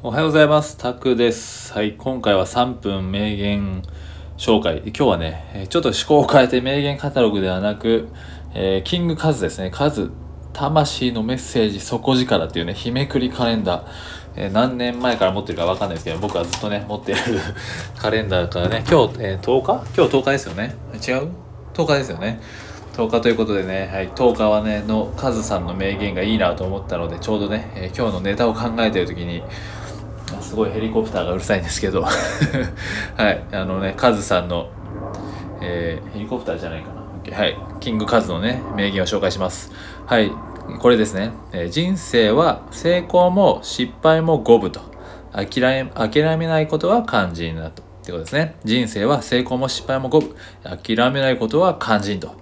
おはようございます。タクです。はい、今回は3分名言紹介。今日はね、えーちょっと思考を変えて名言カタログではなく、えーキングカズですね。カズ、魂のメッセージ底力っていうね、日めくりカレンダー。えー何年前から持ってるかわかんないですけど、僕はずっとね、持ってる カレンダーからね、今日、えー10日？今日10日ですよね。違う ?10 日ですよね。10日ということでね、はい、10日はね、のカズさんの名言がいいなと思ったので、ちょうどね、えー今日のネタを考えてる時に、あすごいヘリコプターがうるさいんですけど。はい。あのねカズさんの、えーヘリコプターじゃないかな。はい。キングカズのね名言を紹介します。はい。これですね、えー人生は成功も失敗も五分と。諦め諦めないことは肝心だと。ってことですね。人生は成功も失敗も五分。諦めないことは肝心と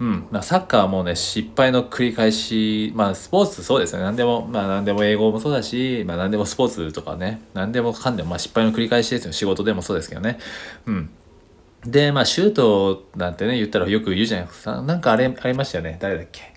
うん、サッカーはもうね失敗の繰り返しまあスポーツそうですよね。何でもまあ何でも英語もそうだし、まあ、何でもスポーツとかね何でもかんでも、まあ、失敗の繰り返しですよ。仕事でもそうですけどね。うん。でまあシュートなんてね言ったらよく言うじゃないですか。なんかあれありましたよね。誰だっけ？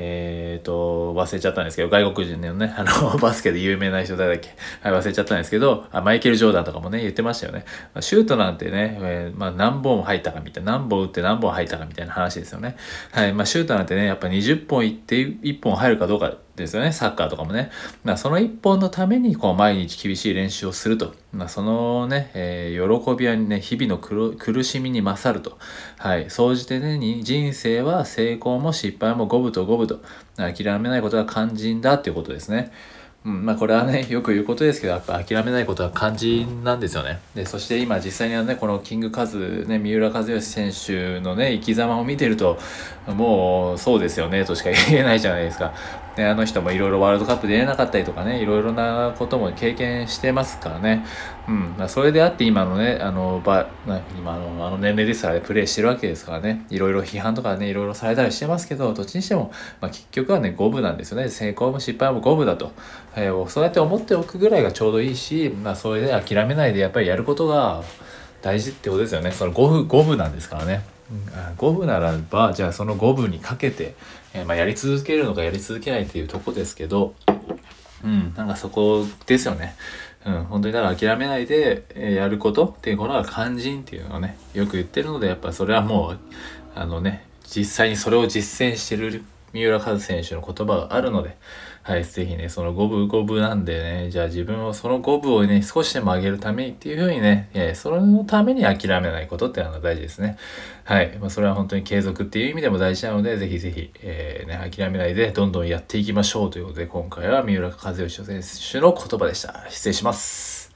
えーと、忘れちゃったんですけど、外国人のね、あの、バスケで有名な人だっけ？はい、忘れちゃったんですけど、あマイケル・ジョーダンとかもね、言ってましたよね。まあシュートなんてね、えーまあ何本入ったかみたいな、何本打って何本入ったかみたいな話ですよね。はい、まあシュートなんてね、やっぱ20本いって1本入るかどうかですよね、サッカーとかもね。まあその1本のために、こう、毎日厳しい練習をすると。まあそのね、えー喜びはね、日々の苦しみに勝ると。はい、総じてね、人生は成功も失敗も五分と五分と。諦めないことが肝心だっていうことですね。うん、まあこれはね、よく言うことですけど、やっぱ諦めないことは肝心なんですよね。で、そして今実際にはね、このキングカズ、ね、三浦知良選手のね、生き様を見てると、もうそうですよね、としか言えないじゃないですか。で、あの人もいろいろワールドカップ出れなかったりとかね、いろいろなことも経験してますからね。うん、まあそれであって今のね、あの、ば、今のあの年齢ですからね、プレーしてるわけですからね、いろいろ批判とかね、いろいろされたりしてますけど、どっちにしても、まあ結局はね、五分なんですよね。成功も失敗も五分だと。えーそうやって思っておくぐらいがちょうどいいし、まあそれで諦めないでやっぱりやることが大事ってことですよね。その五分、五分なんですからね。五分ならば、じゃあその五分にかけて、えーまあやり続けるのかやり続けないっていうとこですけど、うん、なんかそこですよね。うん、本当にだから諦めないで、えやることっていうことが肝心っていうのをね、よく言ってるので、やっぱそれはもう、あのね、実際にそれを実践してる三浦和選手の言葉があるので、はい、ぜひね、その五分五分なんでね、じゃあ自分をその五分をね、少しでも上げるためにっていうふうにね、えーそのために諦めないことっていうのが大事ですね。はい、まあ、それは本当に継続っていう意味でも大事なので、ぜひぜひ、えーね、諦めないでどんどんやっていきましょうということで、今回は三浦和義選手の言葉でした。失礼します。